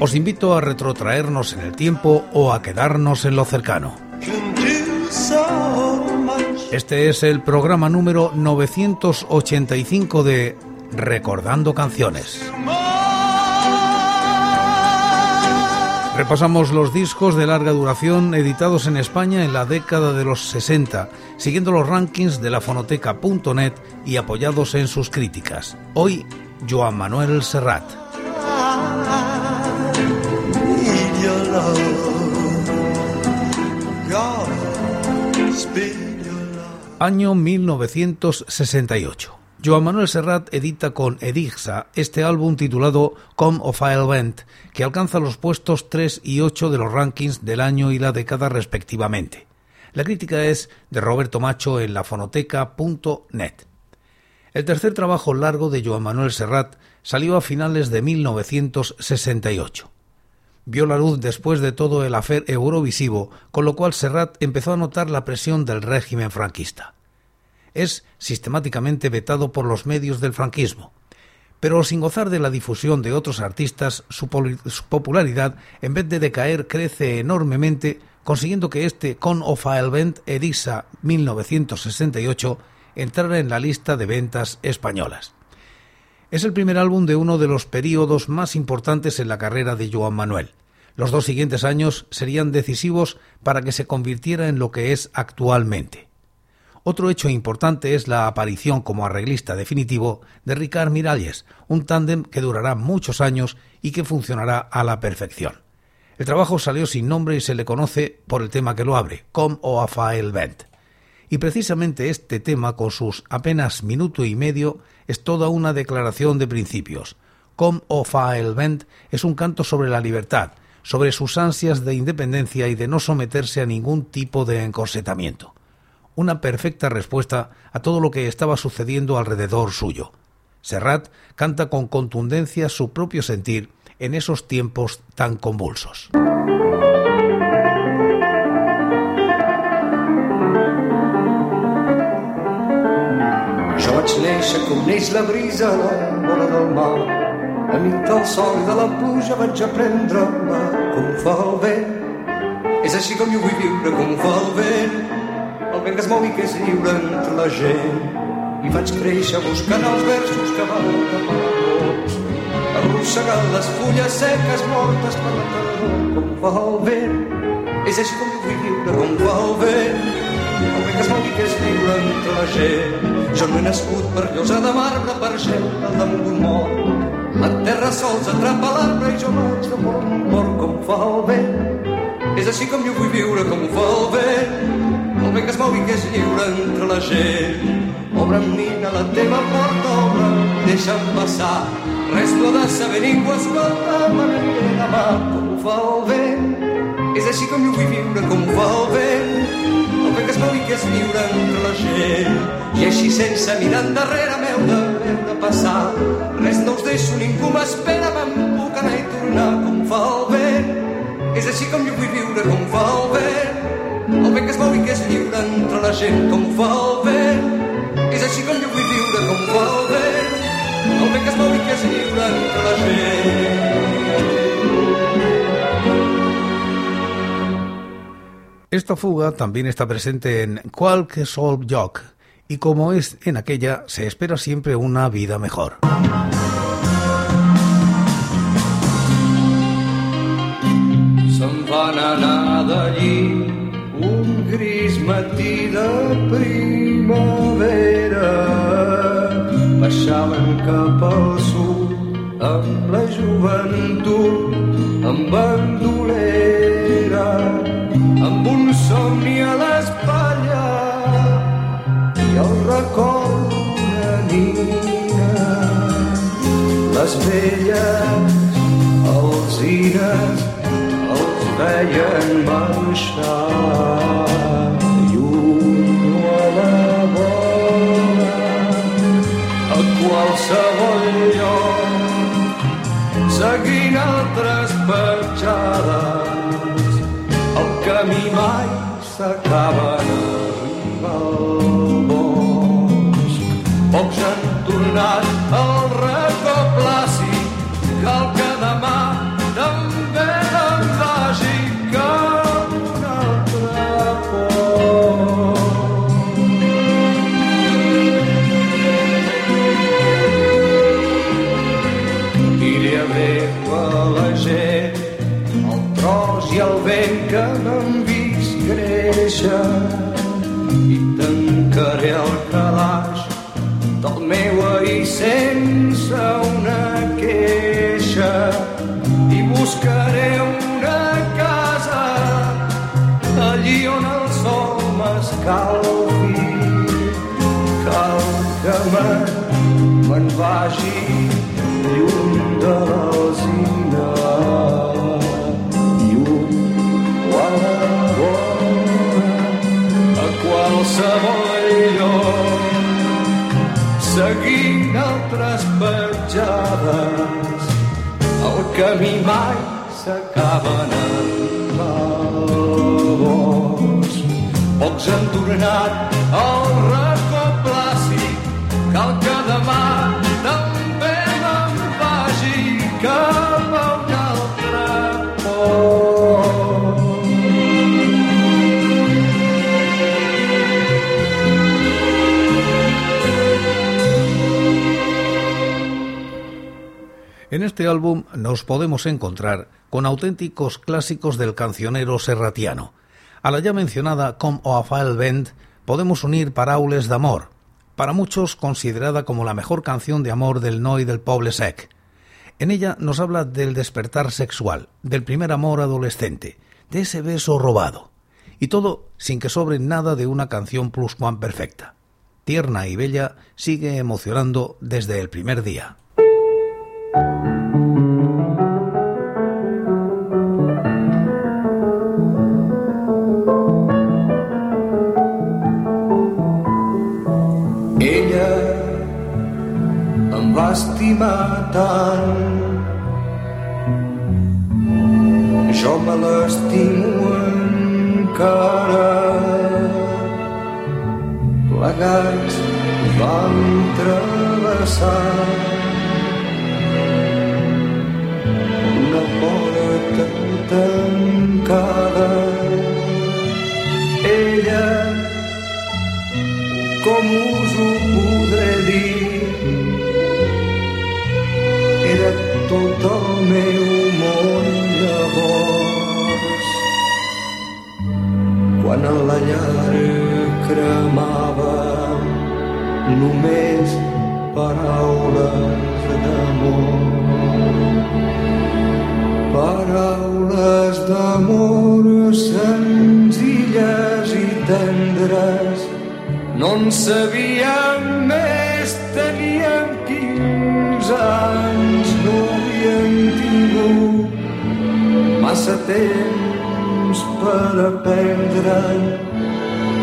Os invito a retrotraernos en el tiempo o a quedarnos en lo cercano. Este es el programa número 985 de Recordando Canciones. Repasamos los discos de larga duración editados en España en la década de los 60, siguiendo los rankings de la fonoteca.net y apoyados en sus críticas. Hoy, Joan Manuel Serrat. Año 1968. Joan Manuel Serrat edita con Edixa este álbum titulado Come of I'll Vent, que alcanza los puestos 3 y 8 de los rankings del año y la década respectivamente. La crítica es de Roberto Macho en lafonoteca.net. El tercer trabajo largo de Joan Manuel Serrat salió a finales de 1968. Vio la luz después de todo el afer eurovisivo, con lo cual Serrat empezó a notar la presión del régimen franquista es sistemáticamente vetado por los medios del franquismo. Pero sin gozar de la difusión de otros artistas, su, popularidad, en vez de decaer, crece enormemente, consiguiendo que este Con of Vent Edisa 1968 entrara en la lista de ventas españolas. Es el primer álbum de uno de los períodos más importantes en la carrera de Joan Manuel. Los dos siguientes años serían decisivos para que se convirtiera en lo que es actualmente. Otro hecho importante es la aparición como arreglista definitivo de Ricard Miralles, un tándem que durará muchos años y que funcionará a la perfección. El trabajo salió sin nombre y se le conoce por el tema que lo abre, Com o Afael Vent. Y precisamente este tema, con sus apenas minuto y medio, es toda una declaración de principios. Com o Fael Vent es un canto sobre la libertad, sobre sus ansias de independencia y de no someterse a ningún tipo de encorsetamiento una perfecta respuesta a todo lo que estaba sucediendo alrededor suyo. Serrat canta con contundencia su propio sentir en esos tiempos tan convulsos. Vaig néixer com neix la brisa a la vora del mar. Enmig del sol i de la pluja vaig aprendre com fa el vent. És així com jo vull viure, com fa el vent el vent que es mou i que és lliure entre la gent. I vaig créixer buscant els versos que van tapar pols, arrossegant les fulles seques mortes per la tardor, com fa el vent. És així com jo vull viure, com fa el vent. Vent que es mou i que és lliure entre la gent. Jo no he nascut per llosa de marbre, per gel al damunt d'un mort. La terra sols atrapa l'arbre i jo vaig de mort mort, com fa el vent. És així com jo vull viure, com fa el vent el vent que es mou i que és lliure entre la gent. Obre amb mina la teva porta, obre, deixa'm passar. Res no de saber ningú, escolta, me n'aniré demà, com ho fa el vent. És així com jo vull viure, com ho fa el vent. El vent que es mou i que és lliure entre la gent. I així sense mirar endarrere meu de veure passar. Res no us deixo, ningú m'espera, me'n puc anar i tornar, com fa el vent. És així com jo vull viure, com fa el vent el vent que es mou i que és lliure entre la gent com fa el vent. És així com jo vull viure com fa el vent. El vent que es mou i que és lliure entre la gent. Esta fuga también está presente en Sol Joc y como es en aquella, se espera siempre una vida mejor. Se'n van anar d'allí un gris matí de primavera baixaven cap al sud amb la joventut amb bandolera amb un somni a l'espatlla i el record d'una nina. Les velles alzines els feien marxar. A la a qualsevol lloc seguint altres petjades el camí En este álbum nos podemos encontrar con auténticos clásicos del cancionero serratiano. A la ya mencionada Com o a File Bend podemos unir Paraules d'amor, para muchos considerada como la mejor canción de amor del Noi del Poble Sec. En ella nos habla del despertar sexual, del primer amor adolescente, de ese beso robado, y todo sin que sobre nada de una canción pluscuan perfecta. Tierna y bella, sigue emocionando desde el primer día. Estimar tant. Jo me l'estimo encara. Plegats vam travessar una porta tancada. Ella com us ho era tot el meu món llavors. Quan a la llar cremava només paraules d'amor. Paraules d'amor senzilles i tendres. No en sabíem massa temps per aprendre.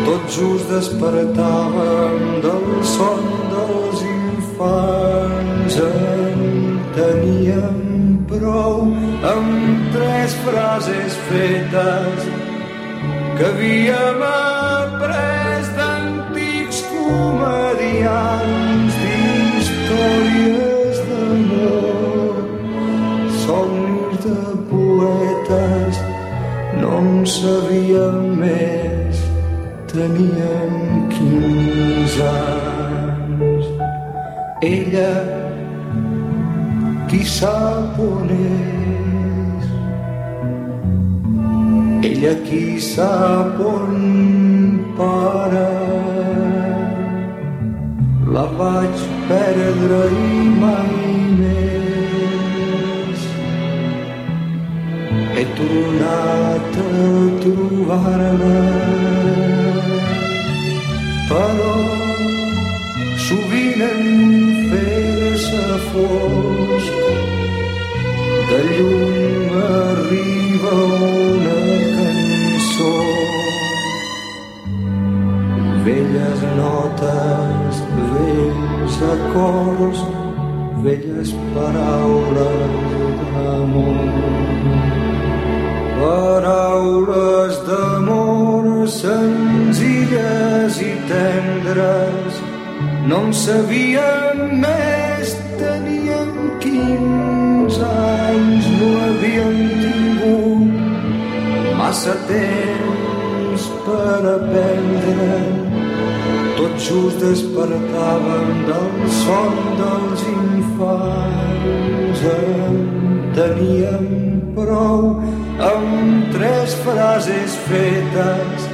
Tot just despertàvem del son dels infants. En teníem prou amb tres frases fetes que havíem après d'antics comedians d'històries d'amor, somnis de poetes, no en sabíem més, teníem 15 anys. Ella, qui sap on és, ella qui sap on para. La vaig perdre i mai més He tornat a trobar-me però sovint hem fet la fosc de llum arriba una cançó velles notes, vells acords, velles paraules d'amor. Paraules d'amor senzilles i tendres, no en sabíem més, teníem quinze anys, no havíem tingut massa temps per aprendre. Tot just despertàvem del son dels infants. En teníem prou amb tres frases fetes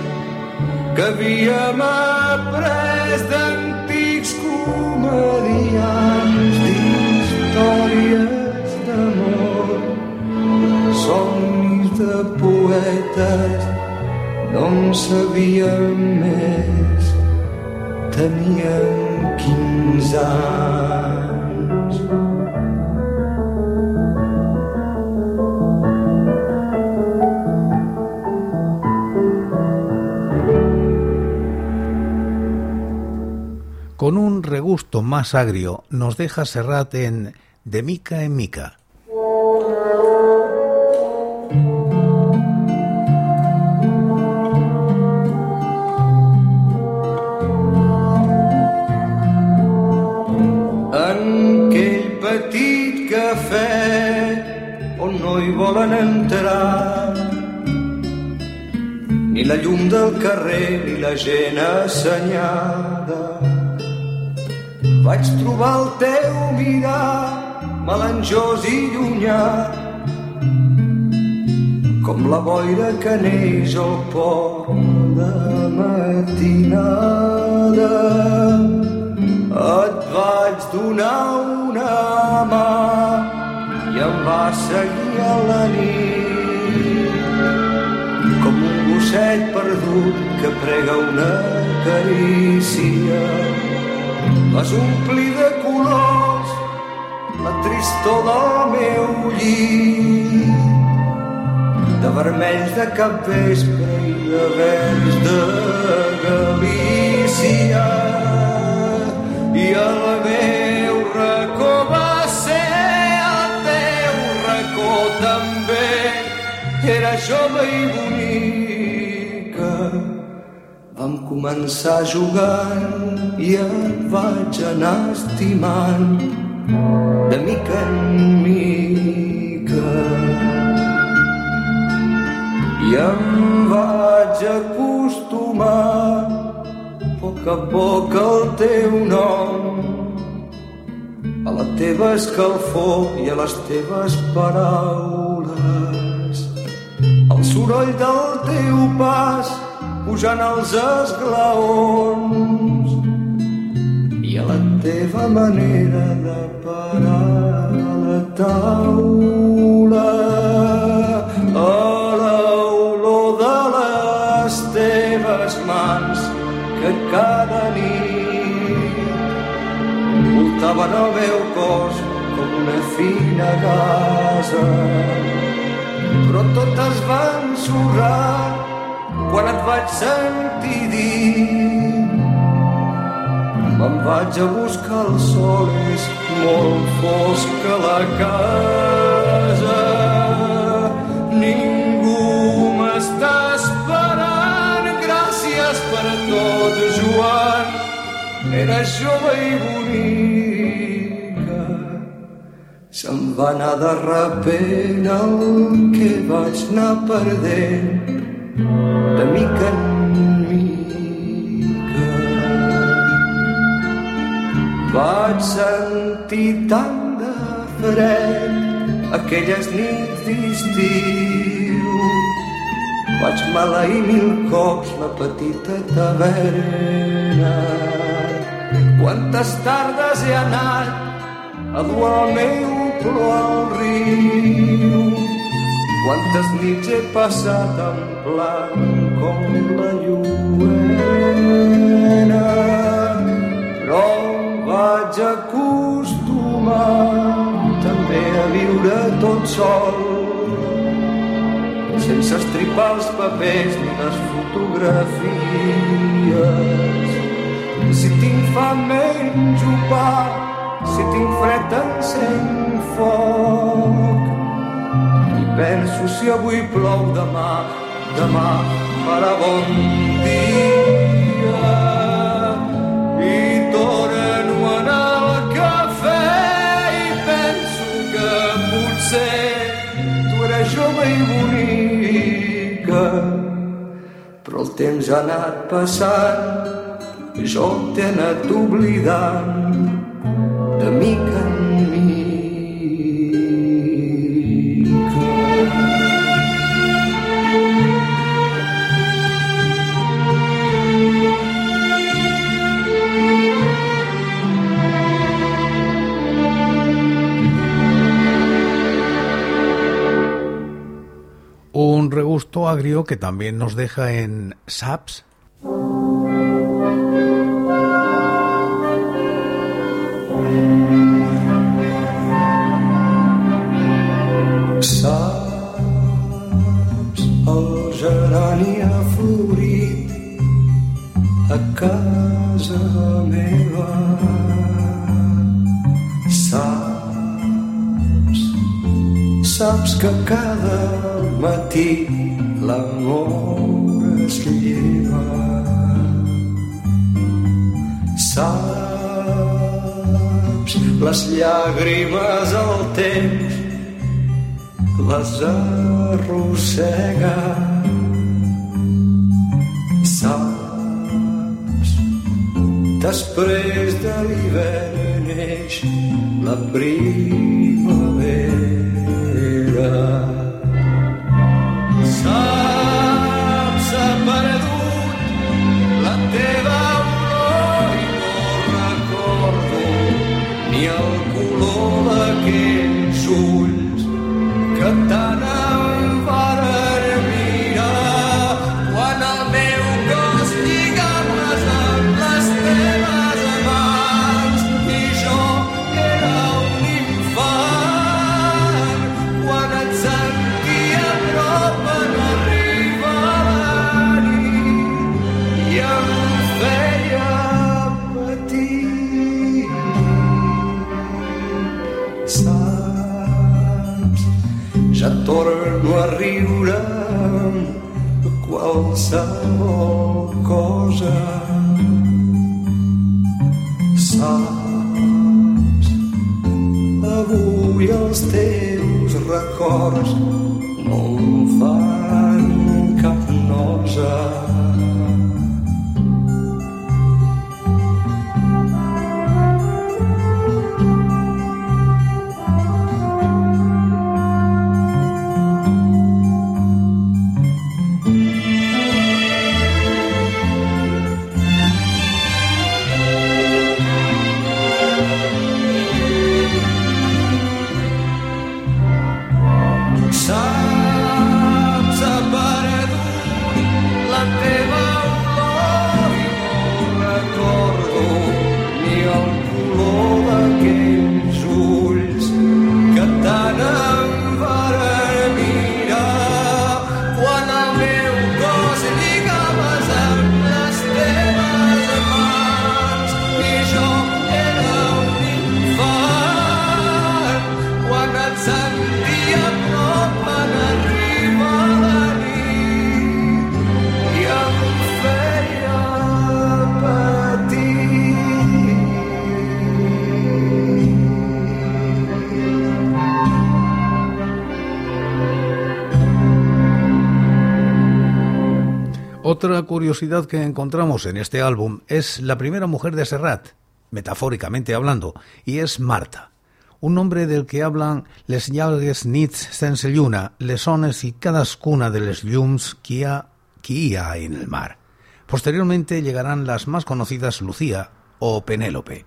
que havíem après d'antics comedians d'històries d'amor, somnis de poetes, no en sabíem més, teníem 15 anys. Con un regusto más agrio nos deja Serrat en De mica en mica. Cafè on no hi volen entrar ni la llum del carrer ni la gent assenyada vaig trobar el teu mirar melanjós i llunyà com la boira que neix al port de matinada. Et vaig donar una mà i em va seguir a la nit. Com un gosset perdut que prega una carícia vas omplir de colors la tristor del meu llit. De vermells de capvespre i de verds de Galícia. I el meu racó va ser el teu racó també. Era jove i bonica vam començar jugant i et vaig anar estimant. De mica en mica. I em vaig acostumar a poc a poc al teu nom. A la teva escalfor i a les teves paraules. El soroll del teu pas pujant els esglaons. I a la teva manera de parar a la taula a l'olor de les teves mans que cada nit voltaven el meu cos com una fina gasa. Però tot es va ensorrar quan et vaig sentir dir me'n vaig a buscar el sol és molt fosc a la casa. Ningú m'està esperant gràcies per tot Joan. Era jove i bonica. Se'n va anar de repent el que vaig anar perdent de mica en mica. Vaig sentir tant de fred aquelles nits d'estiu. Vaig maleir mil cops la petita taverna. Quantes tardes he anat a dur el meu plor al riu Quantes nits he passat en blanc com la lluena, però vaig acostumar també a viure tot sol, sense estripar els papers ni les fotografies. pa si tinc fred encén foc penso si avui plou demà demà farà bon dia i torno a anar al cafè i penso que potser tu eres jove i bonica però el temps ha anat passant jo t'he anat oblidant de mica. Agrio que también nos deja en Saps les arrossega. Saps, després de l'hivern neix la primavera. Qualsevol cosa saps avui els teus records curiosidad que encontramos en este álbum es la primera mujer de Serrat, metafóricamente hablando, y es Marta, un nombre del que hablan les llargues nits sense lluna, les ones y cadascuna de les llums que ha en el mar. Posteriormente llegarán las más conocidas Lucía o Penélope.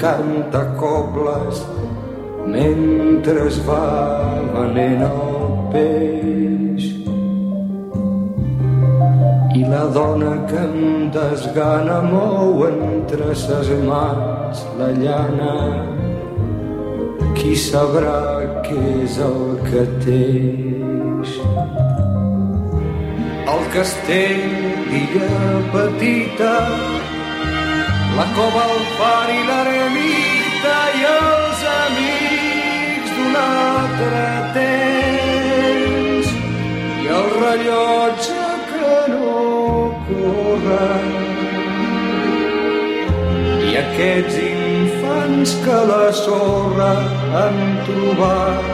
Canta cobles mentre es va venent el peix. I la dona que em desgana mou entre ses mans la llana. Qui sabrà què és el que teix? El castell d'illa petita la cova, el far i l'eremita i els amics d'un altre temps i el rellotge no corren. I aquests infants que la sorra han trobat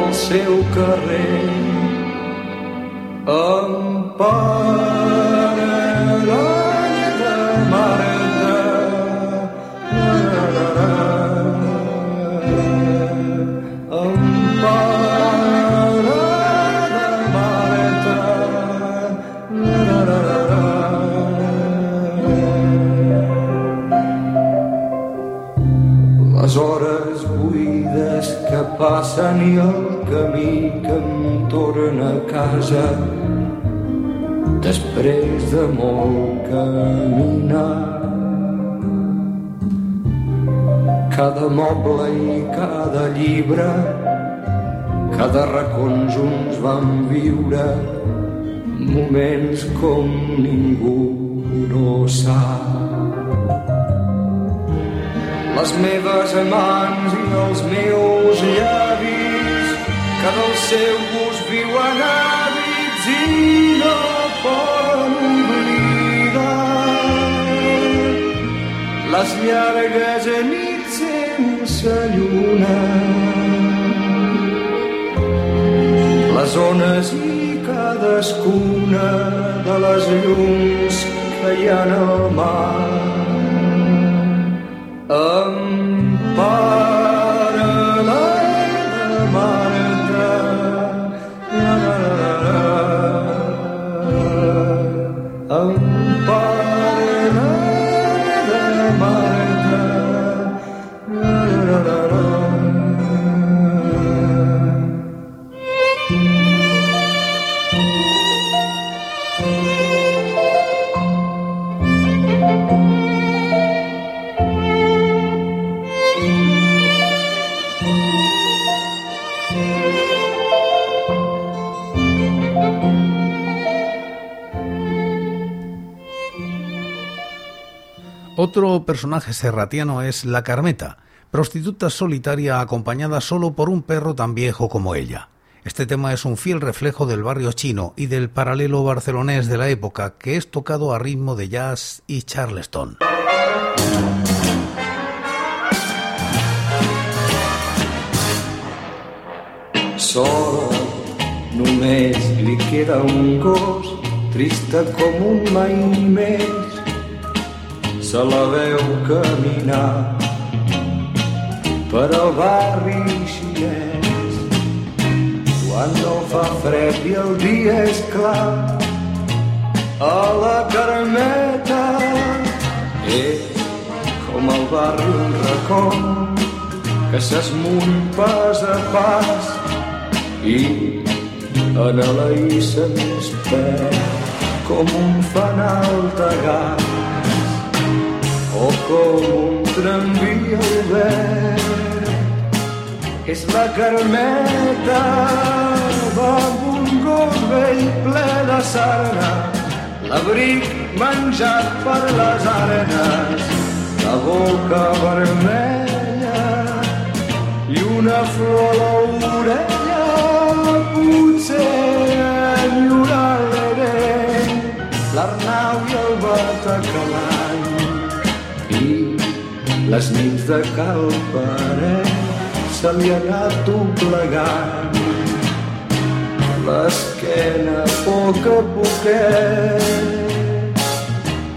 al seu carrer emparen passen i el camí que em torna a casa després de molt caminar. Cada moble i cada llibre, cada racó junts vam viure moments com ningú no sap les meves mans i els meus llavis que del seu gust viuen hàbits i no poden les llargues nits sense lluna. Les ones i cadascuna de les llums que hi ha al mar Empara Otro personaje serratiano es la Carmeta, prostituta solitaria acompañada solo por un perro tan viejo como ella. Este tema es un fiel reflejo del barrio chino y del paralelo barcelonés de la época que es tocado a ritmo de jazz y charleston. Solo només li queda un gos trista com un mai se la veu caminar per al barri xinès. Quan no fa fred i el dia és clar, a la Carmeta és com el barri un racó que s'esmuny pas a pas i en la issa més perd com un fanal gas o com un tramvia obert. És la Carmeta amb un gos vell ple de sarna, l'abric menjat per les arenes, la boca vermella i una flor a l'orella, potser enyoraré l'Arnau i el Batacalany i les nits de Cal Paret se li ha anat doblegant. L'esquena a poc a poquet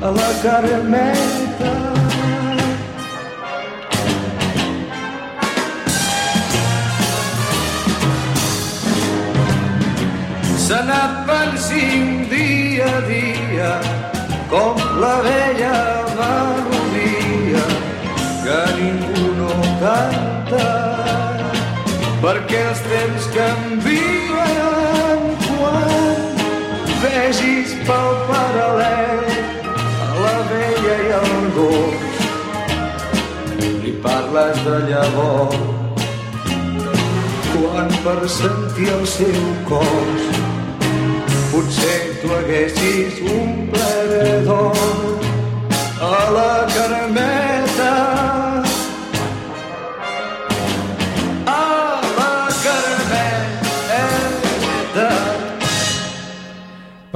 a la Carmeta. S'ha anat pensint dia a dia com la vella perquè els temps canvien quan vegis pel paral·lel a la vella i al gos li parles de llavors quan per sentir el seu cos potser tu haguessis un ple d'or a la Carmeta.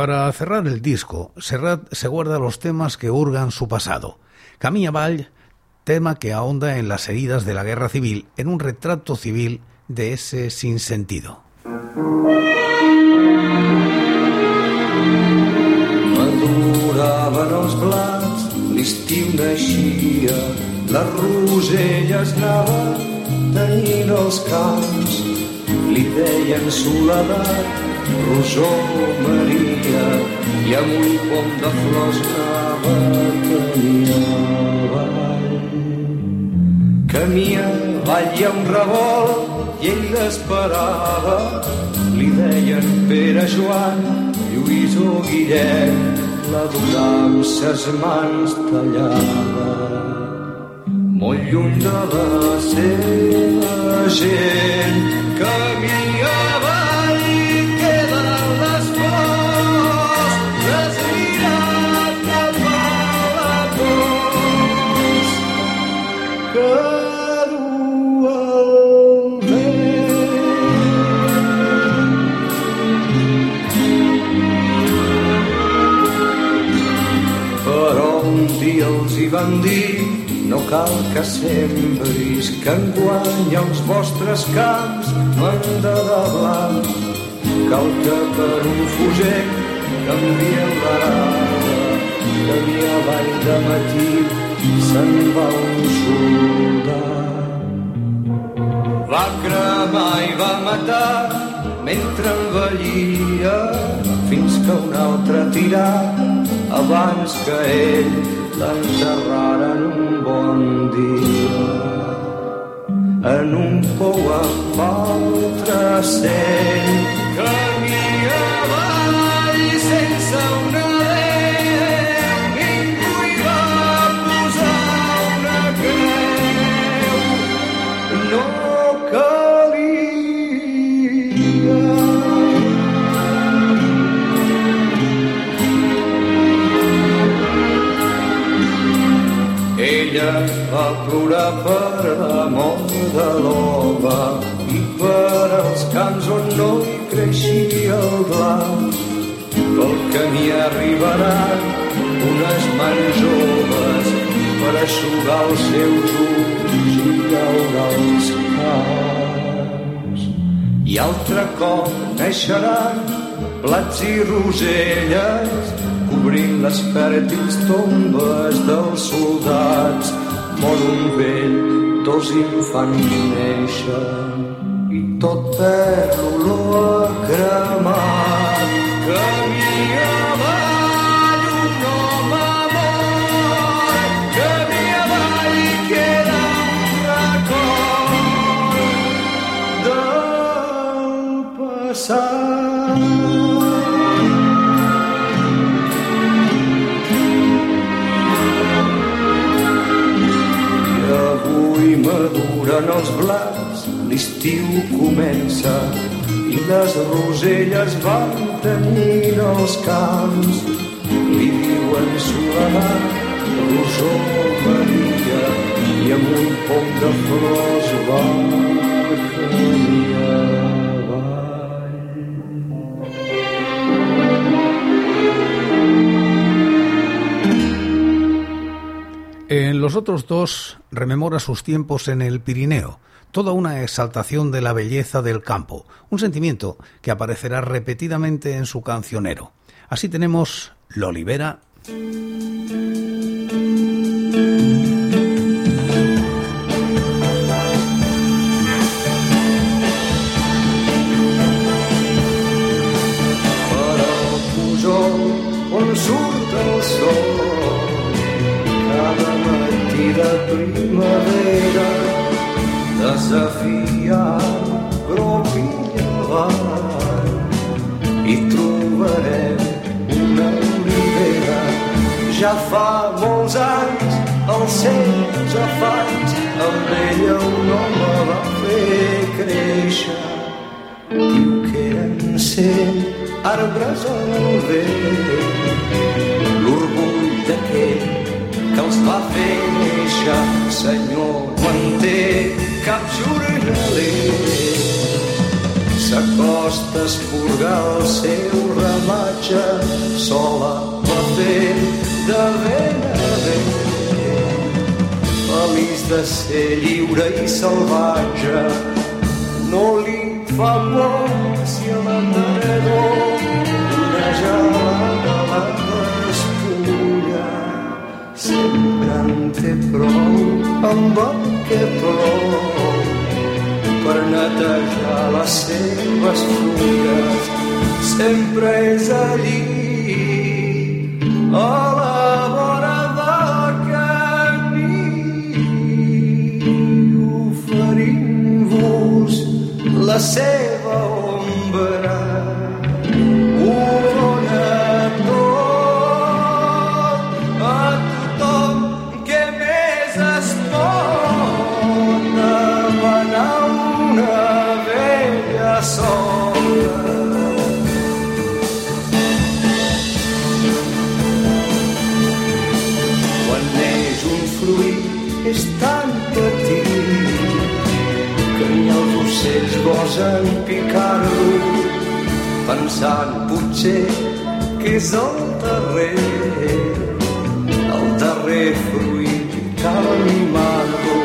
Para cerrar el disco, Serrat se guarda los temas que hurgan su pasado. Camilla Vall, tema que ahonda en las heridas de la guerra civil, en un retrato civil de ese sinsentido. Maduraven els blats, l'estiu naixia, les roselles anaven tenyint els camps. Li deien soledat, rosó Maria, i amb un pom de flors anava camí avall. Camí avall ha un revolt i ell l'esperava, li deien Pere Joan, Lluís o Guillem, la durà amb ses mans tallada. Molt lluny de la seva gent, camí van dir no cal que sembris que enguany els vostres camps no de blanc. Cal que per un fusell canvien l'arada, que dia avall de matí se'n va un soldat. Va cremar i va matar mentre envellia fins que un altre tirà abans que ell l'enterraren un bon dia. En un pou amb altre cent de l'home i per els camps on no hi creixia el blanc. Pel camí arribaran unes mans joves per aixugar els seus ulls i llaure els camps. I altre cop neixeran plats i roselles cobrint les fèrtils tombes dels soldats. Mor un vell, dos infants neixen i tot perd l'olor a cremat. Camí Canten els blats, l'estiu comença i les roselles van tenint els camps. Li diuen soledat, rosó, Maria, i amb un poc de flors va camí los otros dos rememora sus tiempos en el Pirineo, toda una exaltación de la belleza del campo, un sentimiento que aparecerá repetidamente en su cancionero. Así tenemos Lo. Desafiant gropilla i trobarem una olivera ja fa molts anys els seus afans amb ella un home va fer créixer. Diu que eren cent arbres al vent va fer néixer, senyor, quan té cap jornaler. S'acosta a esporgar el seu ramatge, sola va fer de ben a ben. Feliç de ser lliure i salvatge, no li fa por si a la tardor té prou amb el que plou per netejar les seves fulles. Sempre és allí a la vora del camí oferint-vos la seva gosen picar-lo pensant potser que és el darrer el darrer fruit cal animar-lo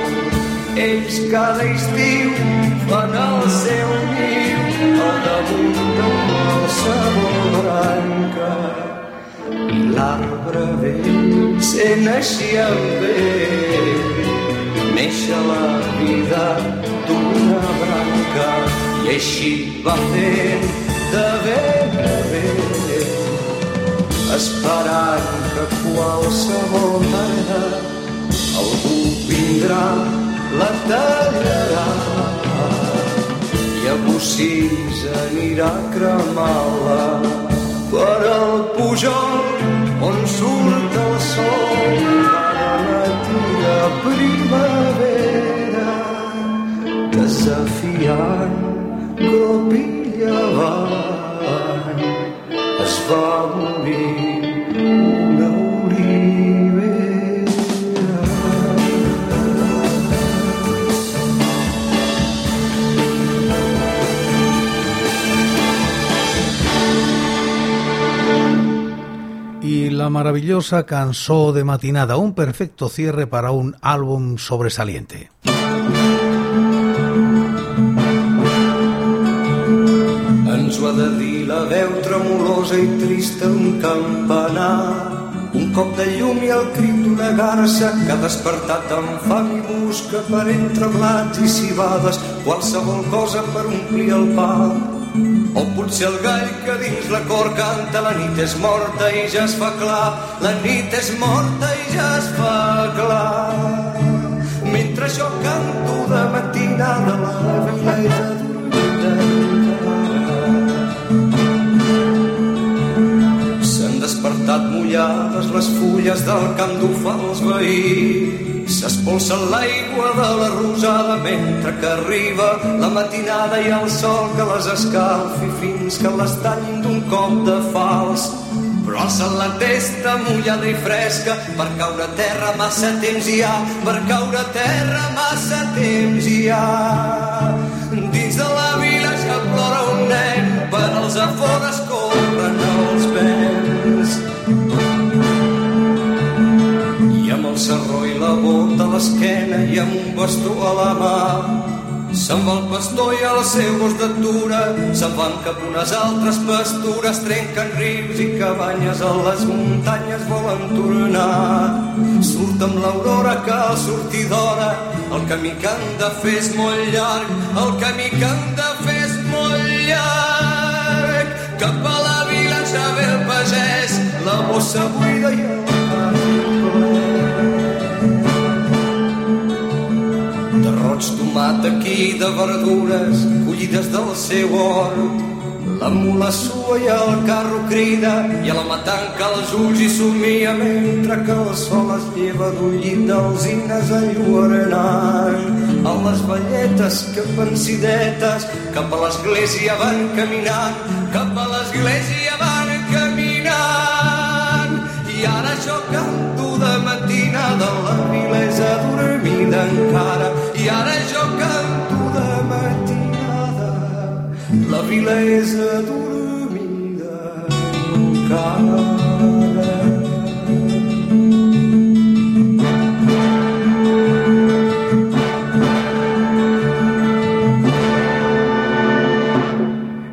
ells cada estiu fan el seu niu al damunt qualsevol branca i l'arbre vell sent així amb ell néixer la vida d'una branca i així va fent de ben a ben esperant que qualsevol mena algú vindrà la tallarà i a Bussís anirà a cremar-la per al Pujol on surt el sol cada matí a primavera Y la maravillosa Cansó de Matinada, un perfecto cierre para un álbum sobresaliente. Ha de dir la veu tremolosa i trista d'un campanar. Un cop de llum i el crit d'una garça que ha despertat amb fam i busca per entre blats i cibades qualsevol cosa per omplir el pa. O potser el gall que dins la cor canta la nit és morta i ja es fa clar, la nit és morta i ja es fa clar. Mentre jo canto de matinada la vella despertat mullat mullades les fulles del camp d'ufa dels veïns. S'espolsa l'aigua de la rosada mentre que arriba la matinada i el sol que les escalfi fins que les tallin d'un cop de fals. Però alça la testa mullada i fresca per caure a terra massa temps hi ha, per caure a terra massa temps hi ha. Dins de la vila ja plora un nen, per als afores serró i la bota a l'esquena i amb un bastó a la mà. Se'n va el pastor i el seu gos d'atura, se'n van cap unes altres pastures, trenquen rius i cabanyes a les muntanyes volen tornar. Surt amb l'aurora que al sortir d'hora, el camí que han de fer és molt llarg, el camí que han de fer és molt llarg. Cap a la vila ja ve el pagès, la bossa buida i el roig, tomat aquí de verdures collides del seu hort. La mula sua i el carro crida i a la matanca els ulls i somia mentre que el sol es lleva d'un llit d'alzines enlluernant. A les velletes que pensidetes cap a l'església van caminant, cap a l'església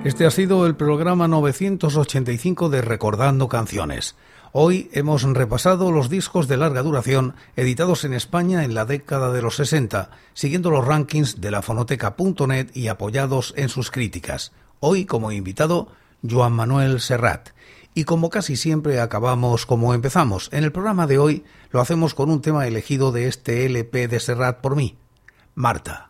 Este ha sido el programa 985 de Recordando Canciones. Hoy hemos repasado los discos de larga duración editados en España en la década de los 60, siguiendo los rankings de la fonoteca.net y apoyados en sus críticas. Hoy como invitado, Joan Manuel Serrat. Y como casi siempre acabamos como empezamos, en el programa de hoy lo hacemos con un tema elegido de este LP de Serrat por mí, Marta.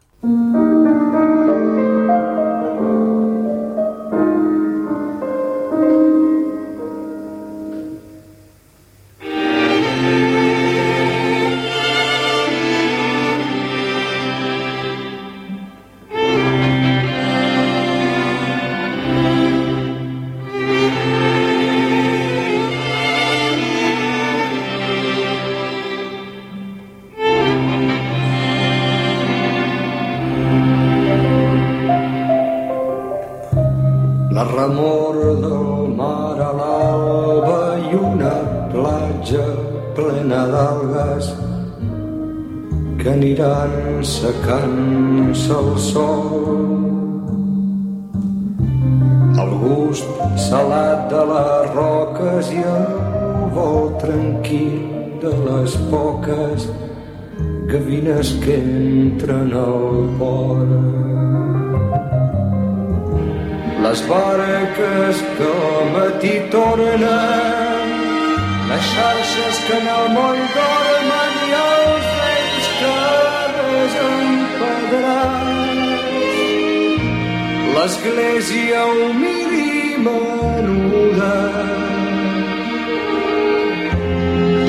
L'església humil i menuda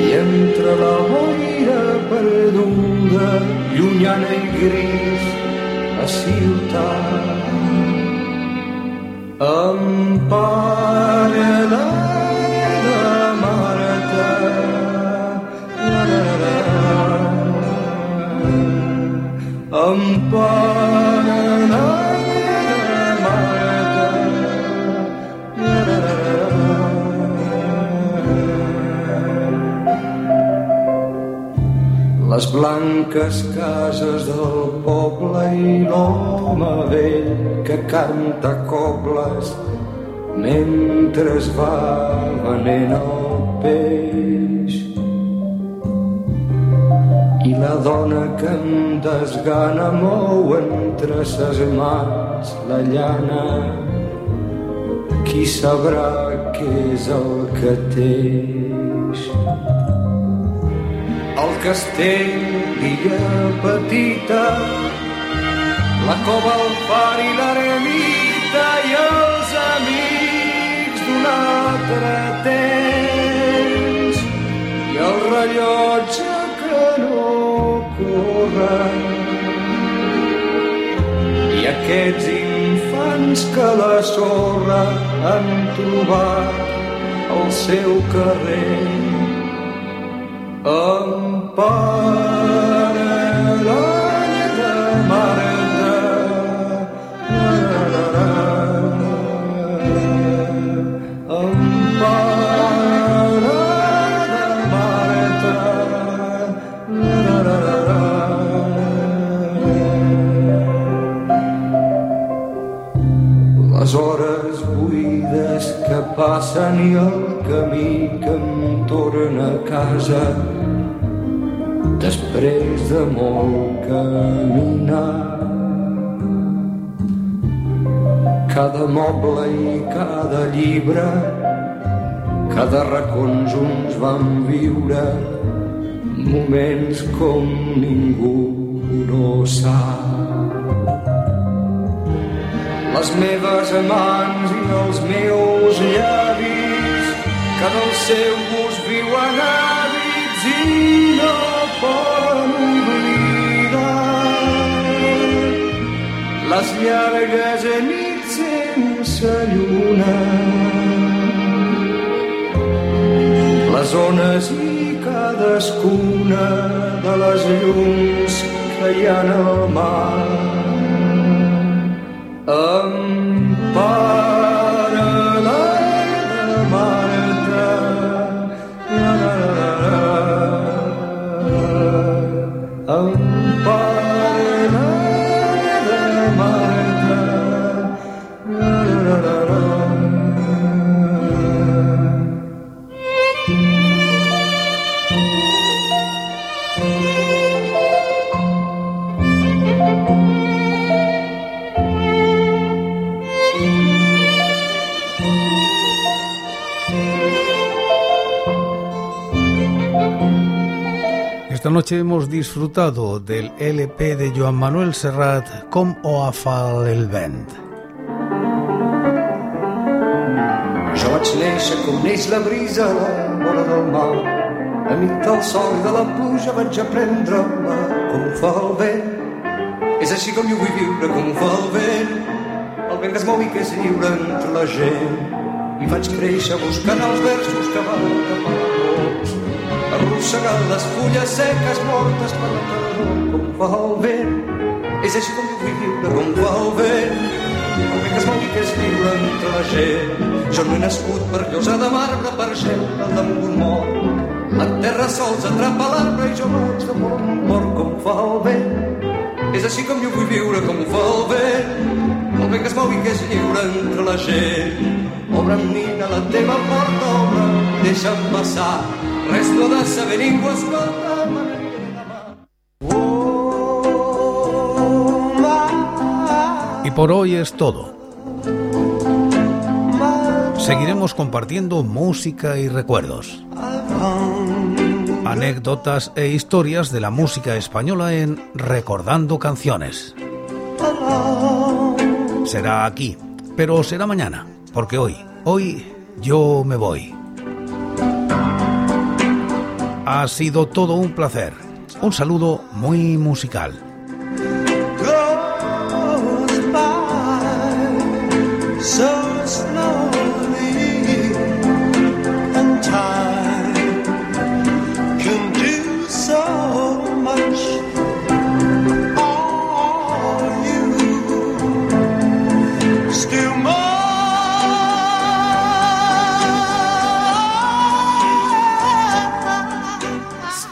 i entre la boira perduda llunyana i gris a ciutat. Empara les blanques cases del poble i l'home vell que canta cobles mentre es va venent el peix. I la dona que em desgana mou entre ses mans la llana. Qui sabrà què és el que teix el castell d'illa petita la cova, el far i l'eremita i els amics d'un altre temps i el rellotge que no corre. I aquests infants que la sorra han trobat al seu carrer. Les hores buides que passen i el camí que em torna a casa després de molt caminar. Cada moble i cada llibre, cada racons uns viure moments com ningú no sap. Les meves mans i els meus llavis que del seu gust viuen hàbits i no poden les llargues nits sense lluna. Les ones i cadascuna de les llums que hi ha al mar. Empara noche hemos disfrutado del LP de Joan Manuel Serrat Com o afal el vent. Jo vaig néixer com neix la brisa a la vora del mar. Enmig del sol i de la pluja vaig aprendre-la com ho fa el vent. És així com jo vull viure, com fa el vent. El vent que es mou i que és lliure entre la gent. I vaig créixer buscant els versos que van tapar pols. Arrossegant les fulles seques mortes per la tardor, com fa el vent. És així com jo vull viure, com fa el vent. El vent que es mou i que és lliure entre la gent. Jo no he nascut per llosa de marbre, per al damunt d'un mort. La terra sols atrapa l'arbre i jo vaig de mort mort com fa el vent. És així com jo vull viure, com fa el vent. El vent que es mou i que és lliure entre la gent. Obre'm, nina, la teva porta, obre, deixa'm passar. Res no de saber ningú, escolta, m'agradaria demà. Oh, my, Y por hoy es todo. Seguiremos compartiendo música y recuerdos, anécdotas e historias de la música española en Recordando Canciones. Será aquí, pero será mañana, porque hoy, hoy yo me voy. Ha sido todo un placer. Un saludo muy musical.